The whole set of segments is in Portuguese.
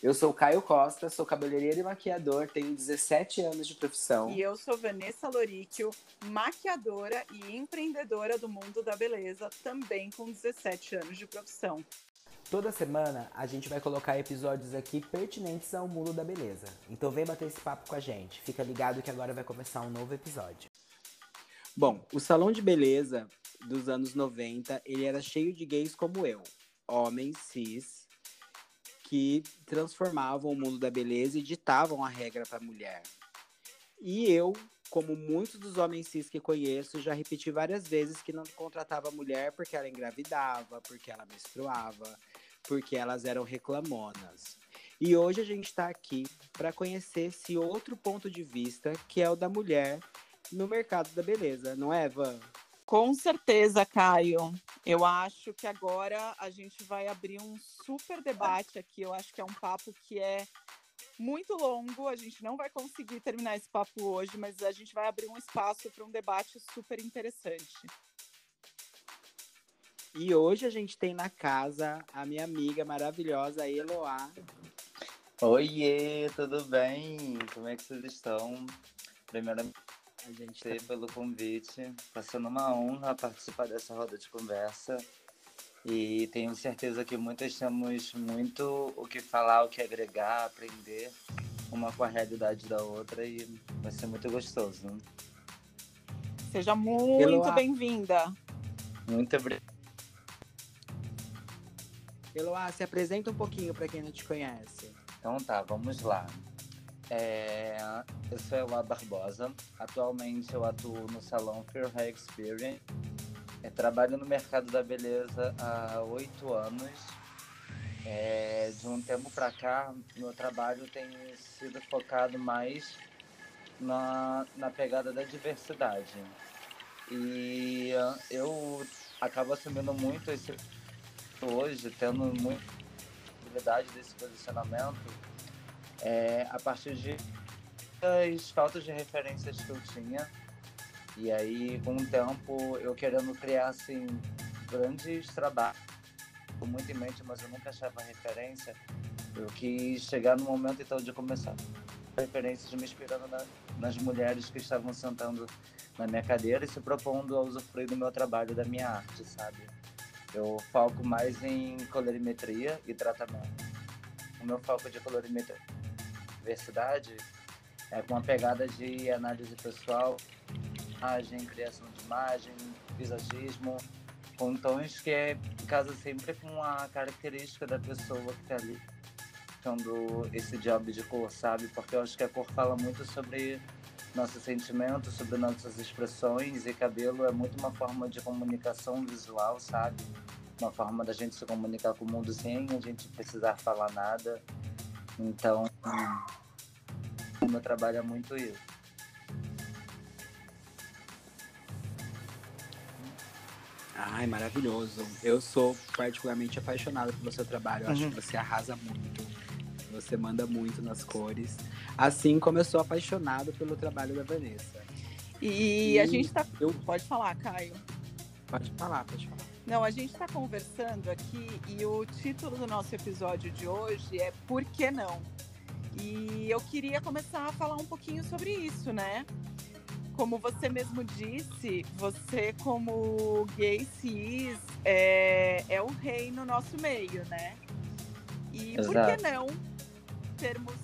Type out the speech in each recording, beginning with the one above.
Eu sou Caio Costa, sou cabeleireiro e maquiador, tenho 17 anos de profissão. E eu sou Vanessa Loríquio, maquiadora e empreendedora do mundo da beleza, também com 17 anos de profissão. Toda semana a gente vai colocar episódios aqui pertinentes ao mundo da beleza. Então vem bater esse papo com a gente. Fica ligado que agora vai começar um novo episódio. Bom, o salão de beleza dos anos 90, ele era cheio de gays como eu, homens cis, que transformavam o mundo da beleza e ditavam a regra para a mulher. E eu, como muitos dos homens cis que conheço, já repeti várias vezes que não contratava mulher porque ela engravidava, porque ela menstruava, porque elas eram reclamonas. E hoje a gente está aqui para conhecer esse outro ponto de vista, que é o da mulher no mercado da beleza, não é, Van? Com certeza, Caio. Eu acho que agora a gente vai abrir um super debate aqui. Eu acho que é um papo que é muito longo. A gente não vai conseguir terminar esse papo hoje, mas a gente vai abrir um espaço para um debate super interessante. E hoje a gente tem na casa a minha amiga maravilhosa Eloá. Oiê, tudo bem? Como é que vocês estão? Primeiramente, a gente tá... pelo convite. Está sendo uma honra participar dessa roda de conversa. E tenho certeza que muitas temos muito o que falar, o que agregar, aprender uma com a realidade da outra e vai ser muito gostoso. Né? Seja muito bem-vinda. Muito obrigado. Eloá, se apresenta um pouquinho para quem não te conhece. Então tá, vamos lá. É, eu sou Eloá Barbosa. Atualmente eu atuo no salão Fair Hair Experience. É, trabalho no mercado da beleza há oito anos. É, de um tempo para cá, meu trabalho tem sido focado mais na, na pegada da diversidade. E eu acabo assumindo muito esse hoje, tendo muita possibilidade desse posicionamento, é, a partir de as faltas de referências que eu tinha. E aí, com o tempo, eu querendo criar, assim, grandes trabalhos, com muito em mente, mas eu nunca achava referência. Eu quis chegar no momento, então, de começar referências me inspirando na, nas mulheres que estavam sentando na minha cadeira e se propondo a usufruir do meu trabalho, da minha arte, sabe? Eu foco mais em colorimetria e tratamento. O meu foco de colorimetria diversidade é com uma pegada de análise pessoal, imagem, criação de imagem, visagismo, com tons que é, casa sempre com a característica da pessoa que está ali tendo esse job de cor, sabe? Porque eu acho que a cor fala muito sobre nossos sentimentos, sobre nossas expressões e cabelo é muito uma forma de comunicação visual, sabe? Uma forma da gente se comunicar com o mundo sem a gente precisar falar nada. Então, o meu trabalho é muito isso. Ai, maravilhoso. Eu sou particularmente apaixonado pelo seu trabalho. Eu uhum. acho que você arrasa muito. Você manda muito nas cores. Assim como eu sou apaixonado pelo trabalho da Vanessa. E, e a gente tá. Eu... Pode falar, Caio. Pode falar, pode falar. Não, a gente está conversando aqui e o título do nosso episódio de hoje é Por que não? E eu queria começar a falar um pouquinho sobre isso, né? Como você mesmo disse, você como gay cis é, é o rei no nosso meio, né? E Exato. por que não termos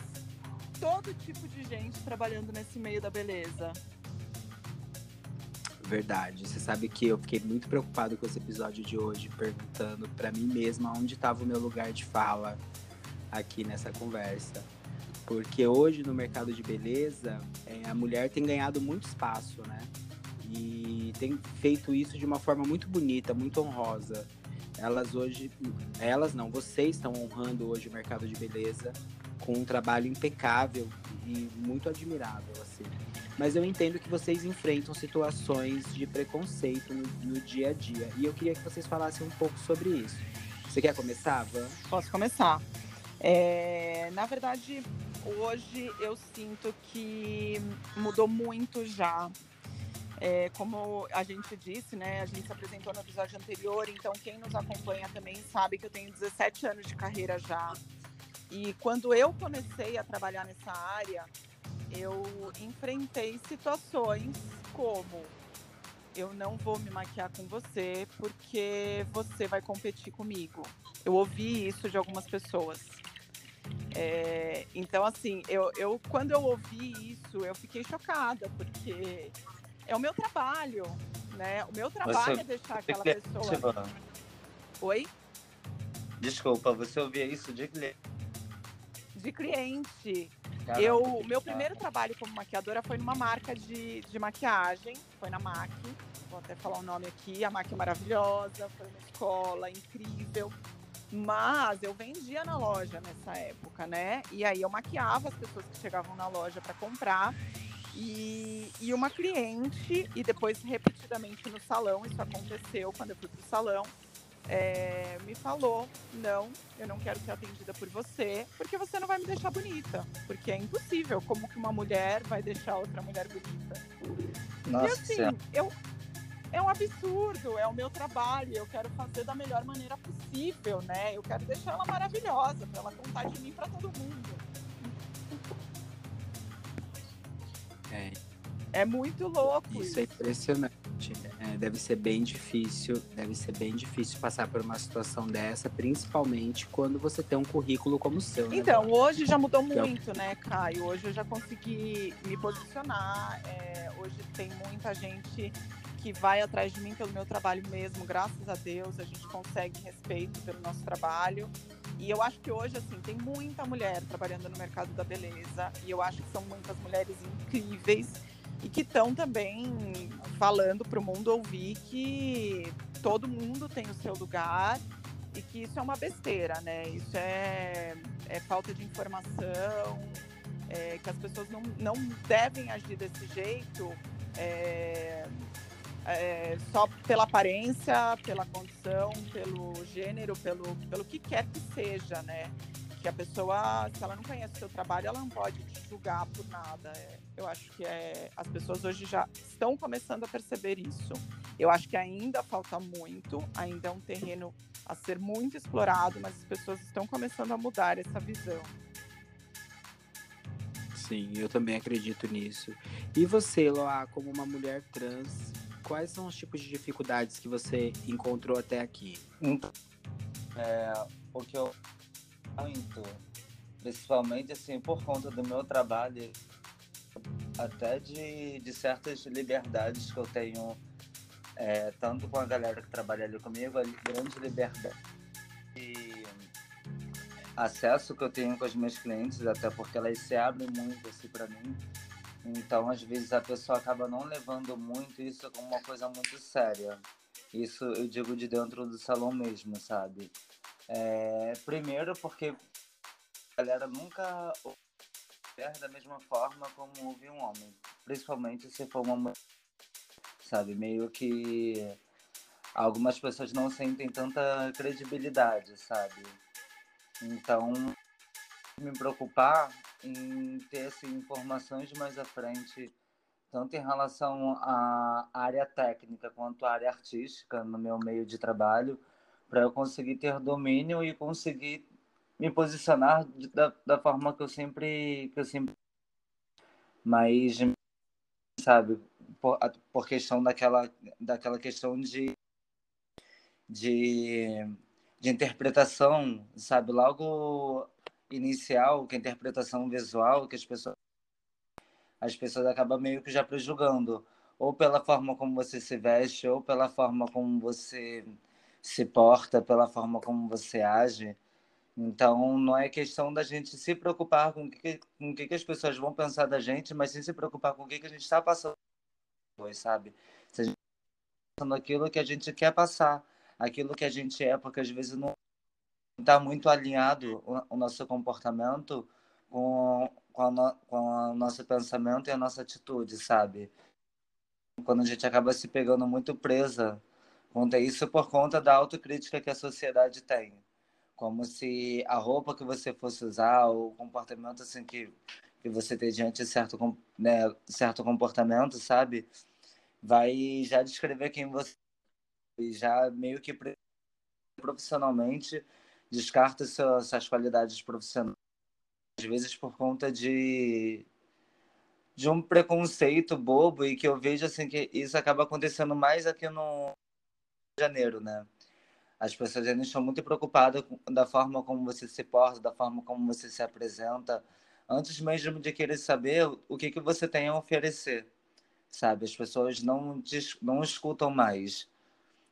todo tipo de gente trabalhando nesse meio da beleza. Verdade. Você sabe que eu fiquei muito preocupado com esse episódio de hoje, perguntando para mim mesma onde estava o meu lugar de fala aqui nessa conversa. Porque hoje no mercado de beleza, é, a mulher tem ganhado muito espaço, né? E tem feito isso de uma forma muito bonita, muito honrosa. Elas hoje, elas não, vocês estão honrando hoje o mercado de beleza com um trabalho impecável e muito admirável, assim. Mas eu entendo que vocês enfrentam situações de preconceito no, no dia a dia. E eu queria que vocês falassem um pouco sobre isso. Você quer começar, Van? Posso começar. É, na verdade, hoje eu sinto que mudou muito já. É, como a gente disse, né? A gente se apresentou no episódio anterior, então quem nos acompanha também sabe que eu tenho 17 anos de carreira já E quando eu comecei a trabalhar nessa área, eu enfrentei situações como eu não vou me maquiar com você porque você vai competir comigo. Eu ouvi isso de algumas pessoas. É, então, assim, eu, eu, quando eu ouvi isso, eu fiquei chocada, porque é o meu trabalho, né? O meu trabalho você, é deixar aquela pessoa. Oi? Desculpa, você ouvia isso de cliente? De cliente. Eu, meu primeiro trabalho como maquiadora foi numa marca de, de maquiagem, foi na MAC, vou até falar o nome aqui, a MAC é maravilhosa, foi uma escola incrível, mas eu vendia na loja nessa época, né? E aí eu maquiava as pessoas que chegavam na loja para comprar e, e uma cliente, e depois repetidamente no salão, isso aconteceu quando eu fui pro salão, é, me falou: não, eu não quero ser atendida por você, porque você não vai me deixar bonita. Porque é impossível. Como que uma mulher vai deixar outra mulher bonita? Nossa, e assim, eu, é um absurdo, é o meu trabalho, eu quero fazer da melhor maneira possível, né? Eu quero deixar ela maravilhosa, para ela contar de mim para todo mundo. É. é muito louco. Isso, é isso. é impressionante. Deve ser bem difícil, deve ser bem difícil passar por uma situação dessa, principalmente quando você tem um currículo como o seu. Né? Então, hoje já mudou então... muito, né, Caio? Hoje eu já consegui me posicionar. É, hoje tem muita gente que vai atrás de mim pelo meu trabalho mesmo, graças a Deus, a gente consegue respeito pelo nosso trabalho. E eu acho que hoje, assim, tem muita mulher trabalhando no mercado da beleza, e eu acho que são muitas mulheres incríveis e que estão também falando para o mundo ouvir que todo mundo tem o seu lugar e que isso é uma besteira, né? Isso é, é falta de informação, é, que as pessoas não, não devem agir desse jeito é, é, só pela aparência, pela condição, pelo gênero, pelo, pelo que quer que seja, né? Que a pessoa, se ela não conhece o seu trabalho, ela não pode te julgar por nada. É, eu acho que é, as pessoas hoje já estão começando a perceber isso. Eu acho que ainda falta muito, ainda é um terreno a ser muito explorado, mas as pessoas estão começando a mudar essa visão. Sim, eu também acredito nisso. E você, Loa, como uma mulher trans, quais são os tipos de dificuldades que você encontrou até aqui? É, o que eu muito, principalmente assim, por conta do meu trabalho, até de, de certas liberdades que eu tenho, é, tanto com a galera que trabalha ali comigo, a grande liberdade e acesso que eu tenho com as minhas clientes, até porque elas se abrem muito assim para mim. Então, às vezes, a pessoa acaba não levando muito isso como uma coisa muito séria. Isso eu digo de dentro do salão mesmo, sabe? É, primeiro porque a galera nunca ouve da mesma forma como ouve um homem. Principalmente se for uma mulher, sabe? Meio que algumas pessoas não sentem tanta credibilidade, sabe? Então, me preocupar em ter assim, informações mais à frente, tanto em relação à área técnica quanto à área artística no meu meio de trabalho, para eu conseguir ter domínio e conseguir me posicionar da, da forma que eu sempre que eu sempre mas sabe por, por questão daquela daquela questão de de, de interpretação sabe logo inicial que a interpretação visual que as pessoas as pessoas acabam meio que já prejulgando ou pela forma como você se veste ou pela forma como você se porta, pela forma como você age. Então, não é questão da gente se preocupar com o que, com o que, as pessoas vão pensar da gente, mas sim se preocupar com o que, que a gente está passando, sabe? Se a gente está passando aquilo que a gente quer passar, aquilo que a gente é, porque às vezes não está muito alinhado o, nosso comportamento com, com, no, com o nosso pensamento e a nossa atitude, sabe? Quando a gente acaba se pegando muito presa Conta isso por conta da autocrítica que a sociedade tem. Como se a roupa que você fosse usar, o comportamento assim que, que você tem diante de certo, né, certo comportamento, sabe? Vai já descrever quem você e já meio que profissionalmente descarta suas, suas qualidades profissionais, às vezes por conta de de um preconceito bobo e que eu vejo assim que isso acaba acontecendo mais aqui no de Janeiro, né? As pessoas ainda estão muito preocupadas da forma como você se porta, da forma como você se apresenta, antes mesmo de querer saber o que, que você tem a oferecer, sabe? As pessoas não, não escutam mais,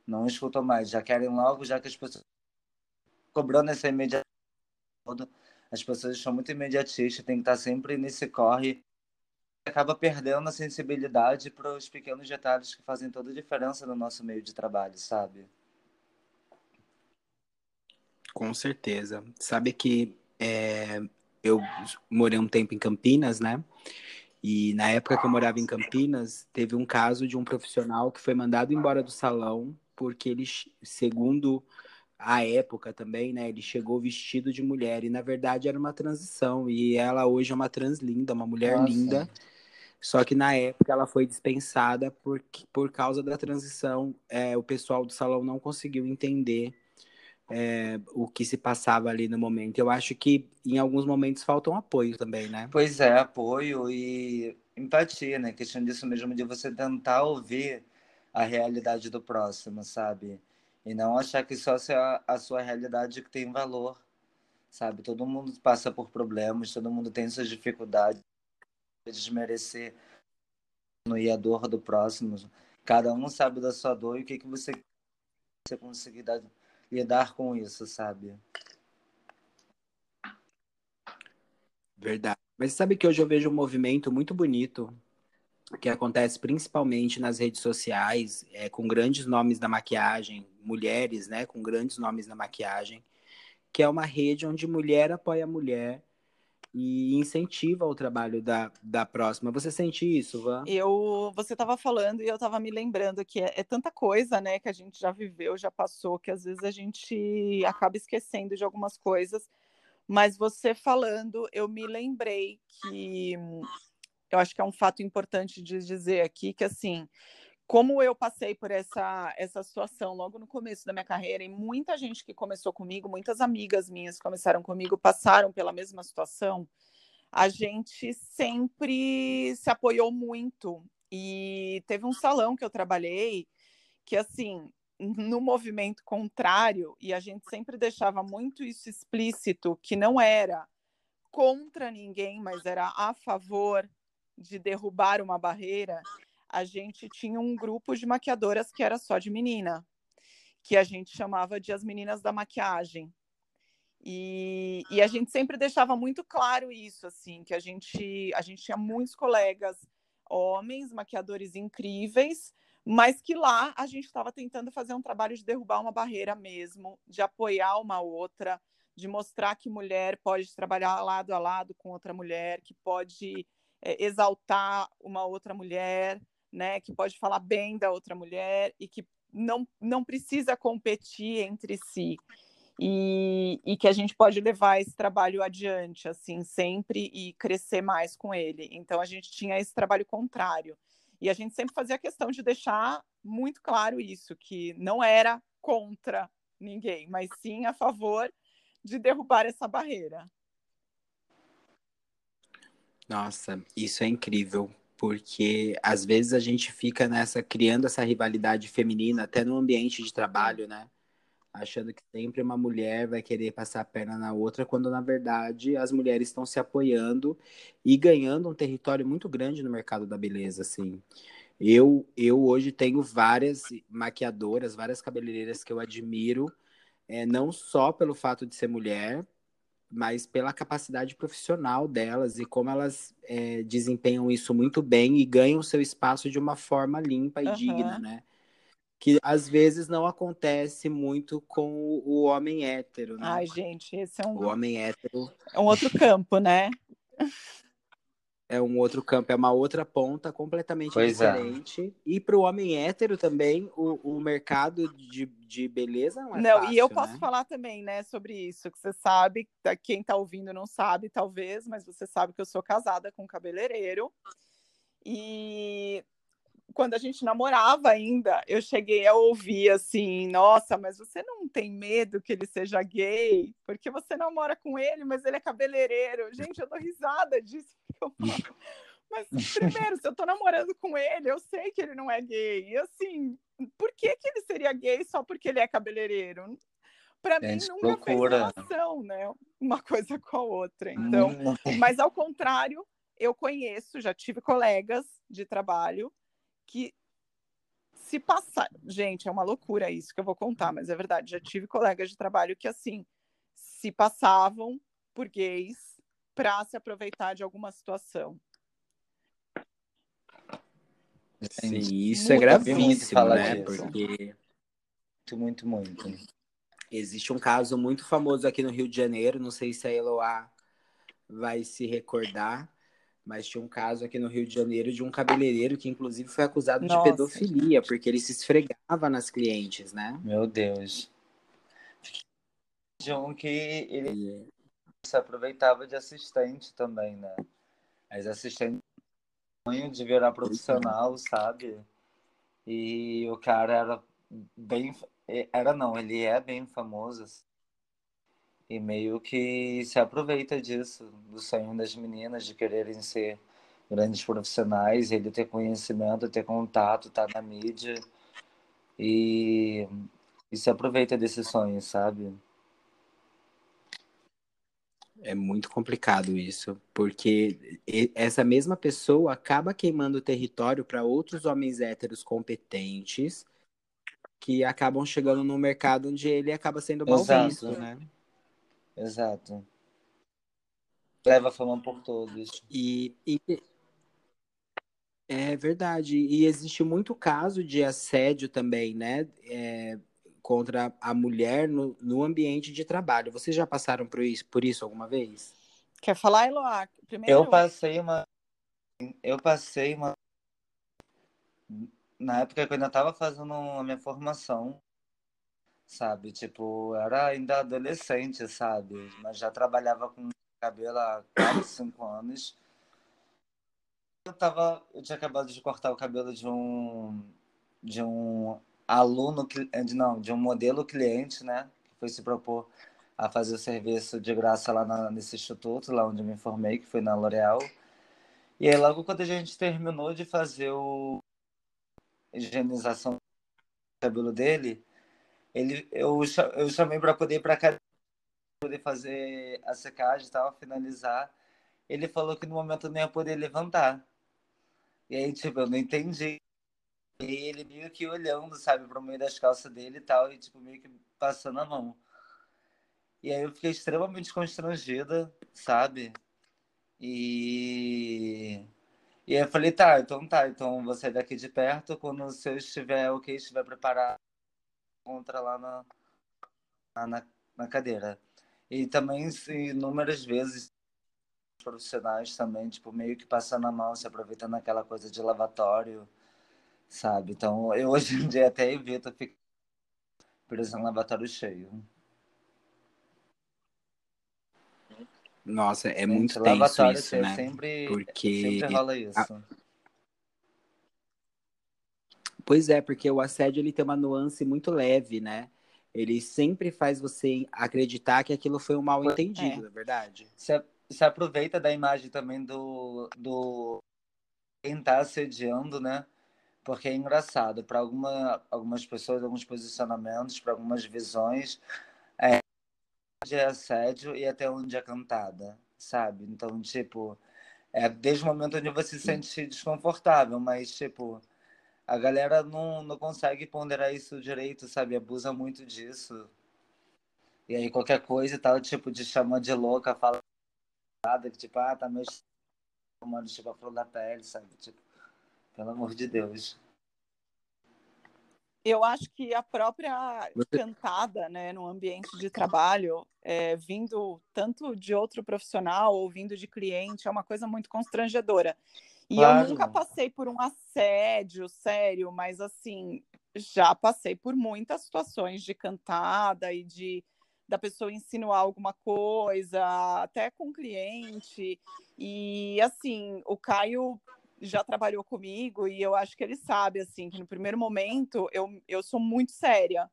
não escutam mais, já querem logo, já que as pessoas cobrando essa imediatez, as pessoas estão muito imediatistas, tem que estar sempre nesse corre, acaba perdendo a sensibilidade para os pequenos detalhes que fazem toda a diferença no nosso meio de trabalho, sabe? Com certeza. Sabe que é, eu morei um tempo em Campinas, né? E na época que eu morava em Campinas, teve um caso de um profissional que foi mandado embora do salão porque ele, segundo a época também, né, ele chegou vestido de mulher e na verdade era uma transição e ela hoje é uma trans linda, uma mulher Nossa. linda. Só que na época ela foi dispensada por, por causa da transição. É, o pessoal do salão não conseguiu entender é, o que se passava ali no momento. Eu acho que em alguns momentos falta um apoio também, né? Pois é, apoio e empatia, né? Questão disso mesmo, de você tentar ouvir a realidade do próximo, sabe? E não achar que só a, a sua realidade que tem valor, sabe? Todo mundo passa por problemas, todo mundo tem suas dificuldades, desmerecer e a dor do próximo. Cada um sabe da sua dor e o que, que você, você conseguir dar lidar com isso, sabe? Verdade. Mas sabe que hoje eu vejo um movimento muito bonito que acontece principalmente nas redes sociais, é, com grandes nomes da maquiagem, mulheres, né, com grandes nomes da maquiagem, que é uma rede onde mulher apoia mulher e incentiva o trabalho da, da próxima. Você sente isso, Van? Eu, você estava falando e eu estava me lembrando que é, é, tanta coisa, né, que a gente já viveu, já passou, que às vezes a gente acaba esquecendo de algumas coisas. Mas você falando, eu me lembrei que eu acho que é um fato importante de dizer aqui que assim, como eu passei por essa, essa situação logo no começo da minha carreira, e muita gente que começou comigo, muitas amigas minhas que começaram comigo, passaram pela mesma situação, a gente sempre se apoiou muito. E teve um salão que eu trabalhei que, assim, no movimento contrário, e a gente sempre deixava muito isso explícito, que não era contra ninguém, mas era a favor de derrubar uma barreira a gente tinha um grupo de maquiadoras que era só de menina, que a gente chamava de as meninas da maquiagem. E, e, a gente sempre deixava muito claro isso, assim, que a gente, a gente tinha muitos colegas homens, maquiadores incríveis, mas que lá a gente estava tentando fazer um trabalho de derrubar uma barreira mesmo, de apoiar uma outra, de mostrar que mulher pode trabalhar lado a lado com outra mulher, que pode é, exaltar uma outra mulher, né, que pode falar bem da outra mulher e que não, não precisa competir entre si. E, e, que a gente pode levar esse trabalho adiante, assim, sempre e crescer mais com ele. Então, a gente tinha esse trabalho contrário. E a gente sempre fazia questão de deixar muito claro isso, que não era contra ninguém, mas sim a favor de derrubar essa barreira. Nossa, isso é incrível, porque às vezes a gente fica nessa criando essa rivalidade feminina até no ambiente de trabalho, né? Achando que sempre uma mulher vai querer passar a perna na outra, quando na verdade as mulheres estão se apoiando e ganhando um território muito grande no mercado da beleza, assim. Eu, eu hoje tenho várias maquiadoras, várias cabeleireiras que eu admiro, é, não só pelo fato de ser mulher, mas pela capacidade profissional delas e como elas é, desempenham isso muito bem e ganham seu espaço de uma forma limpa e uhum. digna, né? Que às vezes não acontece muito com o homem hétero, né? Ai, gente, esse é um. O homem hétero. É um outro campo, né? é um outro campo, é uma outra ponta completamente pois é. diferente. É. E para o homem hétero também, o, o mercado de, de beleza não é Não, fácil, e eu posso né? falar também, né, sobre isso, que você sabe, quem está ouvindo não sabe, talvez, mas você sabe que eu sou casada com um cabeleireiro. E quando a gente namorava ainda, eu cheguei a ouvir assim: nossa, mas você não tem medo que ele seja gay? Porque você namora com ele, mas ele é cabeleireiro. Gente, eu dou risada disso. Mas, primeiro, se eu tô namorando com ele, eu sei que ele não é gay. E assim, por que, que ele seria gay só porque ele é cabeleireiro? Para mim, nunca loucura. fez relação, né? Uma coisa com a outra. Então, mas ao contrário, eu conheço, já tive colegas de trabalho que se passar. Gente, é uma loucura isso que eu vou contar, mas é verdade. Já tive colegas de trabalho que, assim, se passavam por gays para se aproveitar de alguma situação. Sim, isso é gravíssimo, né? Disso. Porque. Muito, muito, muito. Existe um caso muito famoso aqui no Rio de Janeiro, não sei se a Eloá vai se recordar, mas tinha um caso aqui no Rio de Janeiro de um cabeleireiro que, inclusive, foi acusado Nossa. de pedofilia, porque ele se esfregava nas clientes, né? Meu Deus. De um que ele se aproveitava de assistente também, né? As assistentes de virar profissional, sabe? E o cara era bem. Era não, ele é bem famoso. Assim. E meio que se aproveita disso, do sonho das meninas de quererem ser grandes profissionais, ele ter conhecimento, ter contato, tá na mídia. E, e se aproveita desse sonho, sabe? É muito complicado isso, porque essa mesma pessoa acaba queimando o território para outros homens héteros competentes que acabam chegando no mercado onde ele acaba sendo mal Exato. visto, né? Exato. Leva a fama por todos. E, e, é verdade. E existe muito caso de assédio também, né? É, contra a mulher no, no ambiente de trabalho. Vocês já passaram por isso, por isso alguma vez? Quer falar, Eloá? Primeiro... Eu passei uma. Eu passei uma. Na época que eu ainda estava fazendo a minha formação, sabe? Tipo, era ainda adolescente, sabe? Mas já trabalhava com cabelo há 4, 5 anos. Eu tava, eu tinha acabado de cortar o cabelo de um de um aluno de não, de um modelo cliente, né, que foi se propor a fazer o serviço de graça lá na, nesse instituto, lá onde eu me formei, que foi na L'Oréal. E aí logo quando a gente terminou de fazer o higienização do cabelo dele, ele, eu, eu chamei para poder ir para poder fazer a secagem e tal, finalizar. Ele falou que no momento não ia poder levantar. E aí, tipo, eu não entendi. E ele meio que olhando, sabe, pro meio das calças dele e tal, e tipo, meio que passando a mão. E aí eu fiquei extremamente constrangida, sabe? E. E aí eu falei, tá, então tá, então você daqui de perto, quando o seu estiver ok, estiver preparado, encontra lá na, na, na cadeira. E também, inúmeras vezes, profissionais também, tipo, meio que passando a mão, se aproveitando aquela coisa de lavatório, sabe? Então, eu hoje em dia até evito ficar preso em lavatório cheio. Nossa, é Gente, muito tenso isso, né? Sempre, porque sempre rola isso. A Pois é, porque o assédio ele tem uma nuance muito leve, né? Ele sempre faz você acreditar que aquilo foi um mal entendido, é, é verdade? Se, se aproveita da imagem também do, do quem tá assediando, né? Porque é engraçado, para alguma, algumas pessoas, alguns posicionamentos, para algumas visões, é, é assédio e até onde é cantada, sabe? Então, tipo, é desde o momento onde você se sente desconfortável, mas, tipo, a galera não, não consegue ponderar isso direito, sabe? Abusa muito disso. E aí qualquer coisa e tal, tipo, de chama de louca, fala nada, que tipo, ah, tá meio tomando tipo a flor da pele, sabe? Tipo, pelo amor de Deus. Eu acho que a própria cantada, né, no ambiente de trabalho, é, vindo tanto de outro profissional ou vindo de cliente, é uma coisa muito constrangedora. E claro. eu nunca passei por um assédio sério, mas assim, já passei por muitas situações de cantada e de da pessoa insinuar alguma coisa, até com cliente. E assim, o Caio já trabalhou comigo e eu acho que ele sabe, assim, que no primeiro momento eu, eu sou muito séria.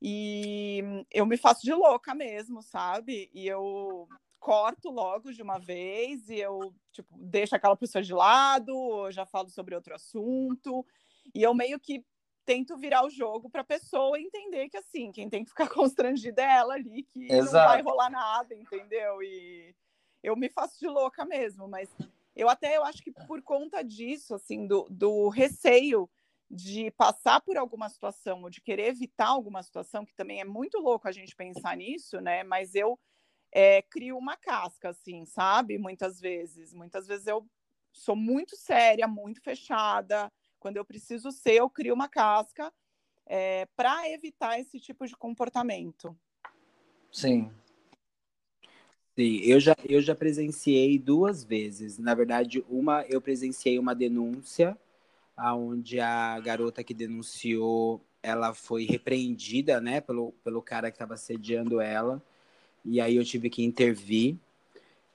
E eu me faço de louca mesmo, sabe? E eu corto logo de uma vez e eu, tipo, deixo aquela pessoa de lado, já falo sobre outro assunto. E eu meio que tento virar o jogo para a pessoa entender que, assim, quem tem que ficar constrangida é ela ali, que Exato. não vai rolar nada, entendeu? E eu me faço de louca mesmo, mas eu até eu acho que por conta disso, assim, do, do receio de passar por alguma situação ou de querer evitar alguma situação, que também é muito louco a gente pensar nisso, né? Mas eu é, crio uma casca, assim, sabe? Muitas vezes. Muitas vezes eu sou muito séria, muito fechada. Quando eu preciso ser, eu crio uma casca é, para evitar esse tipo de comportamento. Sim. Sim, eu já, eu já presenciei duas vezes. Na verdade, uma eu presenciei uma denúncia, onde a garota que denunciou ela foi repreendida, né, pelo, pelo cara que estava assediando ela. E aí eu tive que intervir.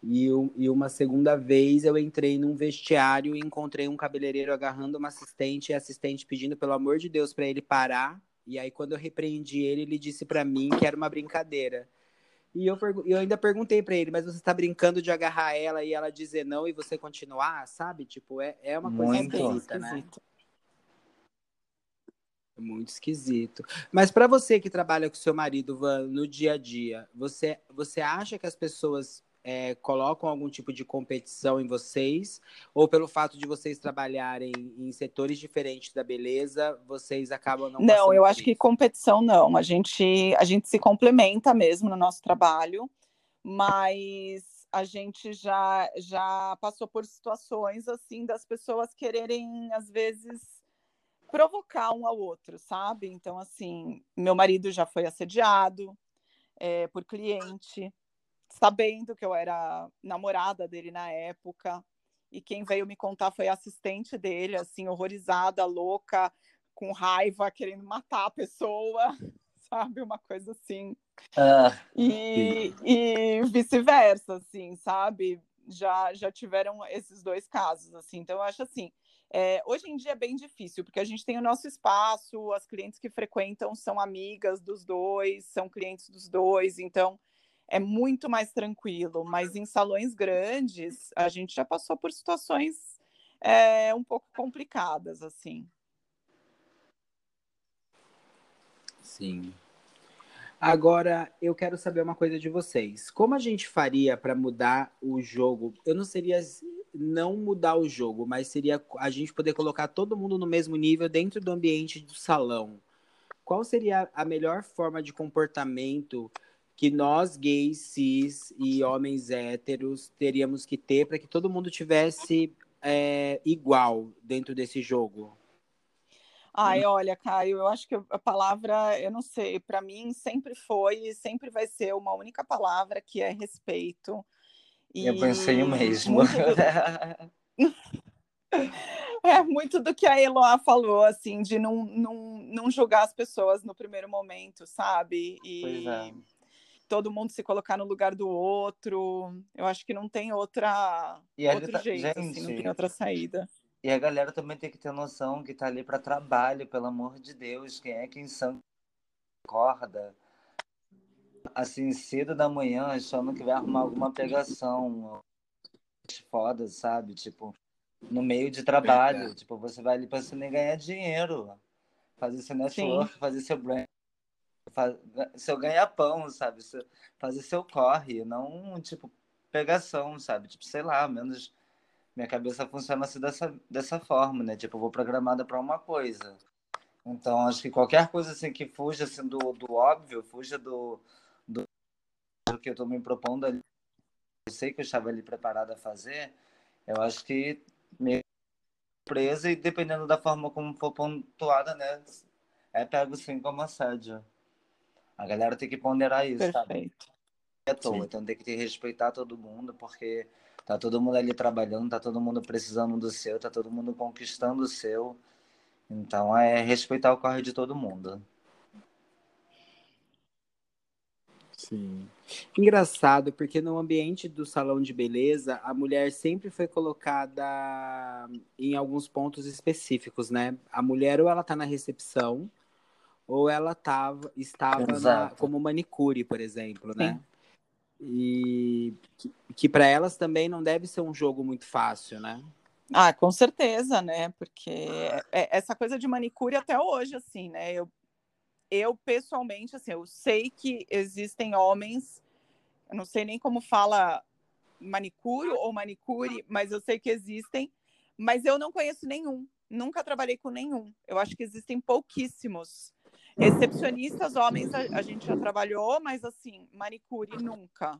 E, e uma segunda vez eu entrei num vestiário e encontrei um cabeleireiro agarrando uma assistente e a assistente pedindo pelo amor de Deus para ele parar. E aí quando eu repreendi ele, ele disse para mim que era uma brincadeira. E eu, eu ainda perguntei para ele, mas você está brincando de agarrar ela e ela dizer não e você continuar, sabe? Tipo, é, é uma coisa Muito esquisita, né? Muito esquisito. Mas para você que trabalha com seu marido, Van, no dia a dia, você, você acha que as pessoas é, colocam algum tipo de competição em vocês? Ou pelo fato de vocês trabalharem em setores diferentes da beleza, vocês acabam não Não, eu acho isso? que competição não. A gente, a gente se complementa mesmo no nosso trabalho, mas a gente já, já passou por situações assim das pessoas quererem, às vezes provocar um ao outro, sabe? Então, assim, meu marido já foi assediado é, por cliente, sabendo que eu era namorada dele na época, e quem veio me contar foi a assistente dele, assim, horrorizada, louca, com raiva, querendo matar a pessoa, sabe? Uma coisa assim. Ah, e, e vice-versa, assim, sabe? Já, já tiveram esses dois casos, assim. Então, eu acho assim, é, hoje em dia é bem difícil, porque a gente tem o nosso espaço, as clientes que frequentam são amigas dos dois, são clientes dos dois, então é muito mais tranquilo. Mas em salões grandes, a gente já passou por situações é, um pouco complicadas, assim. Sim. Agora, eu quero saber uma coisa de vocês. Como a gente faria para mudar o jogo? Eu não seria não mudar o jogo, mas seria a gente poder colocar todo mundo no mesmo nível dentro do ambiente do salão. Qual seria a melhor forma de comportamento que nós gays, cis e homens héteros teríamos que ter para que todo mundo tivesse é, igual dentro desse jogo? Ai, olha, Caio, eu acho que a palavra, eu não sei, para mim sempre foi e sempre vai ser uma única palavra que é respeito. E eu pensei o mesmo. Muito do... é muito do que a Eloá falou, assim, de não, não, não julgar as pessoas no primeiro momento, sabe? E pois é. todo mundo se colocar no lugar do outro. Eu acho que não tem outra e outro tá... jeito, Gente, assim, não tem outra saída. E a galera também tem que ter noção que tá ali para trabalho, pelo amor de Deus. Quem é quem são corda? Assim, cedo da manhã, achando que vai arrumar alguma pegação. Foda, sabe? Tipo, no meio de trabalho. Tipo, você vai ali você nem ganhar dinheiro. Fazer seu network, Sim. fazer seu brand. Fazer seu ganha-pão, sabe? Fazer seu corre. Não, tipo, pegação, sabe? Tipo, sei lá, menos minha cabeça funciona assim dessa, dessa forma, né? Tipo, eu vou programada para uma coisa. Então, acho que qualquer coisa assim que fuja assim, do, do óbvio, fuja do, que eu estou me propondo ali, eu sei que eu estava ali preparada a fazer, eu acho que meio presa e dependendo da forma como for pontuada, né? É pego sim como assédio. A galera tem que ponderar isso, Perfeito. sabe? É toa, então tem que respeitar todo mundo, porque Tá todo mundo ali trabalhando, tá todo mundo precisando do seu, tá todo mundo conquistando o seu. Então é respeitar o corre de todo mundo. Sim. Engraçado, porque no ambiente do salão de beleza, a mulher sempre foi colocada em alguns pontos específicos, né? A mulher ou ela tá na recepção, ou ela tava, estava na, como manicure, por exemplo, né? Sim. E que, que para elas também não deve ser um jogo muito fácil, né? Ah, com certeza, né? Porque é, essa coisa de manicure até hoje, assim, né? Eu eu pessoalmente, assim, eu sei que existem homens, eu não sei nem como fala manicure ou manicure, mas eu sei que existem, mas eu não conheço nenhum, nunca trabalhei com nenhum. Eu acho que existem pouquíssimos. Recepcionistas, homens, a, a gente já trabalhou, mas assim, manicure nunca.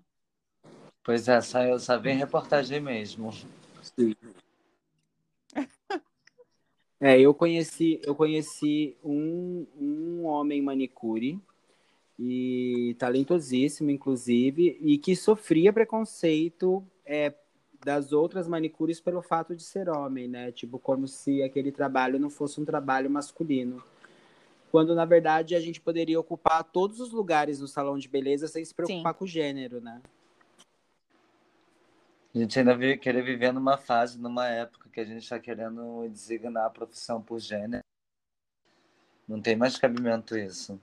Pois é, só vem reportagem mesmo. Sim. É, eu conheci, eu conheci um, um homem manicure e talentosíssimo, inclusive, e que sofria preconceito é, das outras manicures pelo fato de ser homem, né? Tipo, como se aquele trabalho não fosse um trabalho masculino. Quando, na verdade, a gente poderia ocupar todos os lugares no salão de beleza sem se preocupar Sim. com o gênero, né? A gente ainda vive, querer viver numa fase, numa época que a gente está querendo designar a profissão por gênero. Não tem mais cabimento isso.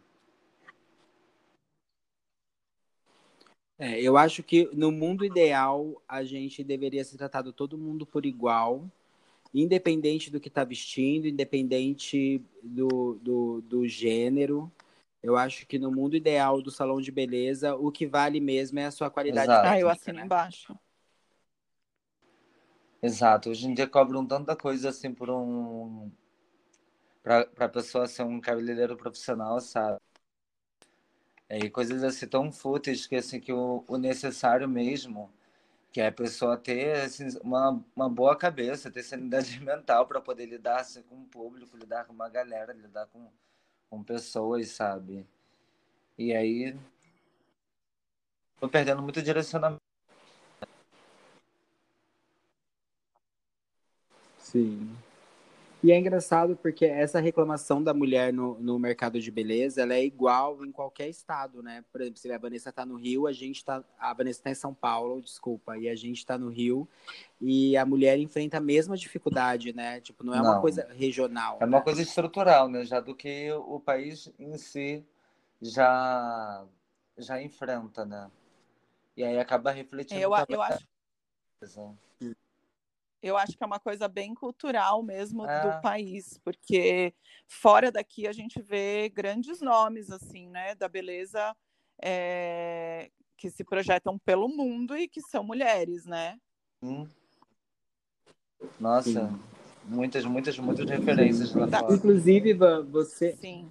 É, eu acho que no mundo ideal a gente deveria ser tratado todo mundo por igual, independente do que está vestindo, independente do, do, do gênero. Eu acho que no mundo ideal do salão de beleza, o que vale mesmo é a sua qualidade Exato. Ah, eu assino né? embaixo. Exato. Hoje em dia cobram tanta coisa assim por um. Pra, pra pessoa ser um cabeleireiro profissional, sabe? É, e coisas assim tão fúteis que assim que o, o necessário mesmo que é a pessoa ter assim, uma, uma boa cabeça, ter sanidade mental para poder lidar assim, com o público, lidar com uma galera, lidar com, com pessoas, sabe? E aí tô perdendo muito direcionamento. Sim. E é engraçado porque essa reclamação da mulher no, no mercado de beleza, ela é igual em qualquer estado, né? Por exemplo, se a Vanessa tá no Rio, a gente tá. A Vanessa tá em São Paulo, desculpa, e a gente tá no Rio, e a mulher enfrenta a mesma dificuldade, né? Tipo, não é não. uma coisa regional. É uma né? coisa estrutural, né? Já do que o país em si já, já enfrenta, né? E aí acaba refletindo. Eu, eu acho. Eu acho que é uma coisa bem cultural mesmo é. do país, porque fora daqui a gente vê grandes nomes assim, né, da beleza é, que se projetam pelo mundo e que são mulheres, né? Hum. Nossa, Sim. muitas, muitas, muitas referências lá tá. fora. Inclusive, Van, você. Sim.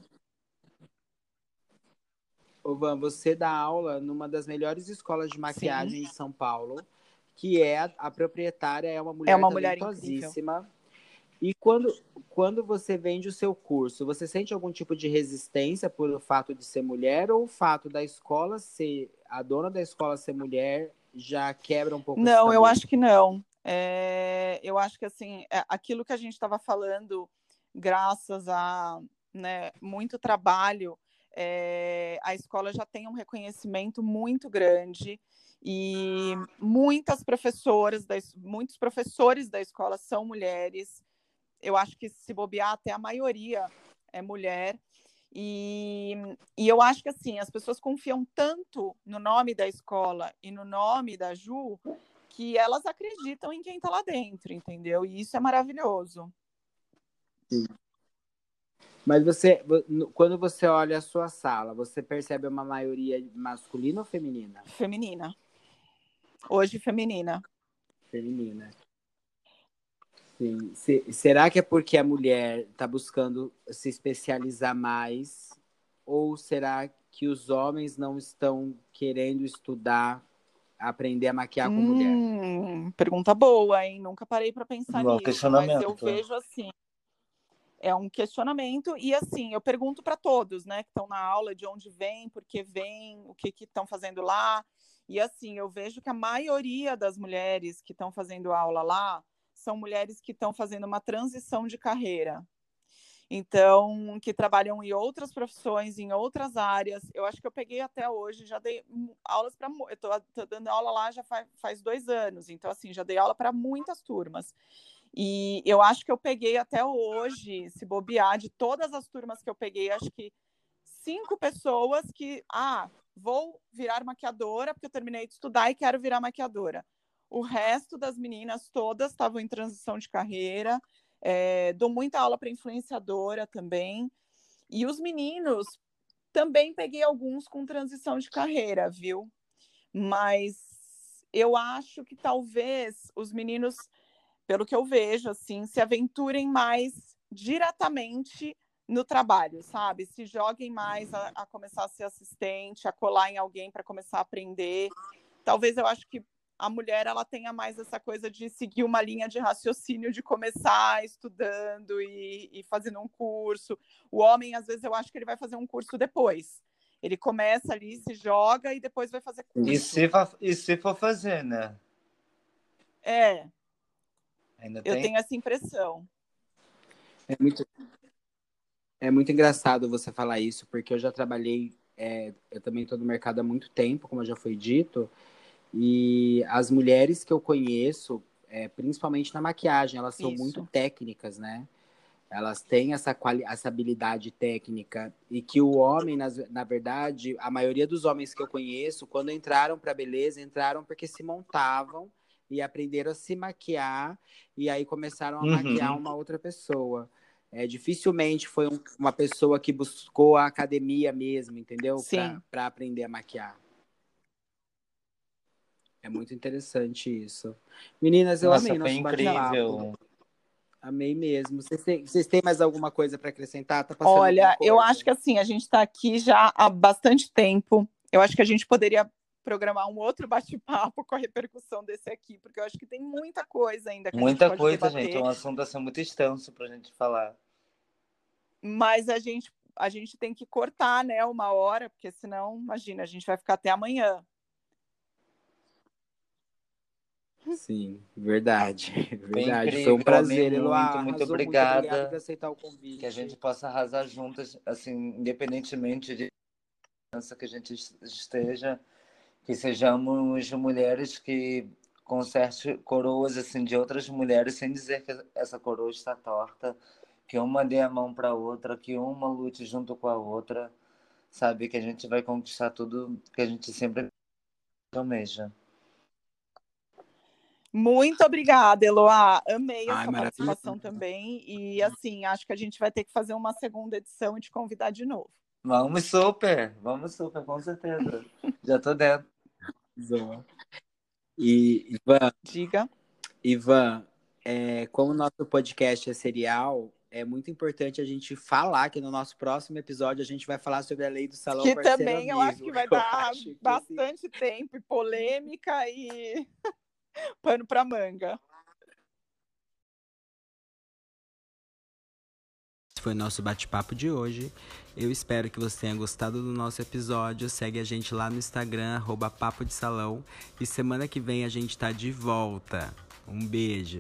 Ô, Van, você dá aula numa das melhores escolas de maquiagem Sim. de São Paulo que é a, proprietária é uma mulher é uma talentosíssima. e quando, quando você vende o seu curso, você sente algum tipo de resistência pelo fato de ser mulher ou o fato da escola ser a dona da escola ser mulher já quebra um pouco? Não, eu acho que não. É, eu acho que assim, é, aquilo que a gente estava falando, graças a né, muito trabalho, é, a escola já tem um reconhecimento muito grande e muitas professoras, das, muitos professores da escola são mulheres. Eu acho que se bobear até a maioria é mulher. E, e eu acho que assim, as pessoas confiam tanto no nome da escola e no nome da Ju que elas acreditam em quem está lá dentro, entendeu? E isso é maravilhoso. Sim. Mas você, quando você olha a sua sala, você percebe uma maioria masculina ou feminina? Feminina. Hoje feminina. Feminina. Sim. Se, será que é porque a mulher está buscando se especializar mais? Ou será que os homens não estão querendo estudar, aprender a maquiar com hum, mulher? Pergunta boa, hein? Nunca parei para pensar Bom, nisso. Mas eu vejo assim. É um questionamento, e assim, eu pergunto para todos, né, que estão na aula, de onde vem, por que vem, o que estão fazendo lá. E assim, eu vejo que a maioria das mulheres que estão fazendo aula lá são mulheres que estão fazendo uma transição de carreira. Então, que trabalham em outras profissões, em outras áreas. Eu acho que eu peguei até hoje, já dei aulas para. Eu estou dando aula lá já faz, faz dois anos, então, assim, já dei aula para muitas turmas. E eu acho que eu peguei até hoje, se bobear, de todas as turmas que eu peguei, acho que cinco pessoas que, ah, vou virar maquiadora, porque eu terminei de estudar e quero virar maquiadora. O resto das meninas todas estavam em transição de carreira, é, dou muita aula para influenciadora também. E os meninos, também peguei alguns com transição de carreira, viu? Mas eu acho que talvez os meninos pelo que eu vejo, assim, se aventurem mais diretamente no trabalho, sabe? Se joguem mais a, a começar a ser assistente, a colar em alguém para começar a aprender. Talvez eu acho que a mulher ela tenha mais essa coisa de seguir uma linha de raciocínio, de começar estudando e, e fazendo um curso. O homem, às vezes, eu acho que ele vai fazer um curso depois. Ele começa ali, se joga e depois vai fazer curso. E se for, e se for fazer, né? É, Ainda eu tem? tenho essa impressão. É muito, é muito engraçado você falar isso, porque eu já trabalhei, é, eu também estou no mercado há muito tempo, como já foi dito, e as mulheres que eu conheço, é, principalmente na maquiagem, elas são isso. muito técnicas, né? Elas têm essa, quali essa habilidade técnica e que o homem, na, na verdade, a maioria dos homens que eu conheço, quando entraram para beleza, entraram porque se montavam e aprenderam a se maquiar e aí começaram a uhum. maquiar uma outra pessoa. É, dificilmente foi um, uma pessoa que buscou a academia mesmo, entendeu? Para aprender a maquiar. É muito interessante isso. Meninas, eu Nossa, amei foi incrível. Amei mesmo. Vocês têm, vocês têm mais alguma coisa para acrescentar? Tá Olha, eu acho que assim, a gente está aqui já há bastante tempo. Eu acho que a gente poderia programar um outro bate-papo com a repercussão desse aqui, porque eu acho que tem muita coisa ainda. Que muita a gente coisa, debater. gente. É um assunto assim, muito extenso para a gente falar. Mas a gente, a gente tem que cortar, né, uma hora, porque senão, imagina, a gente vai ficar até amanhã. Sim, verdade. Verdade. Incrível, Foi um prazer, Eloá. Muito, muito obrigada. Muito obrigado por aceitar o convite. Que a gente possa arrasar juntas, assim, independentemente de que a gente esteja que sejamos mulheres que conserte coroas assim de outras mulheres sem dizer que essa coroa está torta, que uma dê a mão para outra, que uma lute junto com a outra, sabe que a gente vai conquistar tudo que a gente sempre almeja. Muito obrigada, Eloá. Amei Ai, essa participação também. E assim, acho que a gente vai ter que fazer uma segunda edição e te convidar de novo. Vamos super, vamos super, com certeza. Já tô dentro. Zoa. E, Ivan. Diga. Ivan, é, como o nosso podcast é serial, é muito importante a gente falar que no nosso próximo episódio a gente vai falar sobre a lei do salão que também amigo. eu acho que vai dar bastante tempo e polêmica e pano para manga. foi o nosso bate-papo de hoje. Eu espero que você tenha gostado do nosso episódio. Segue a gente lá no Instagram, arroba Papo de Salão. E semana que vem a gente tá de volta. Um beijo.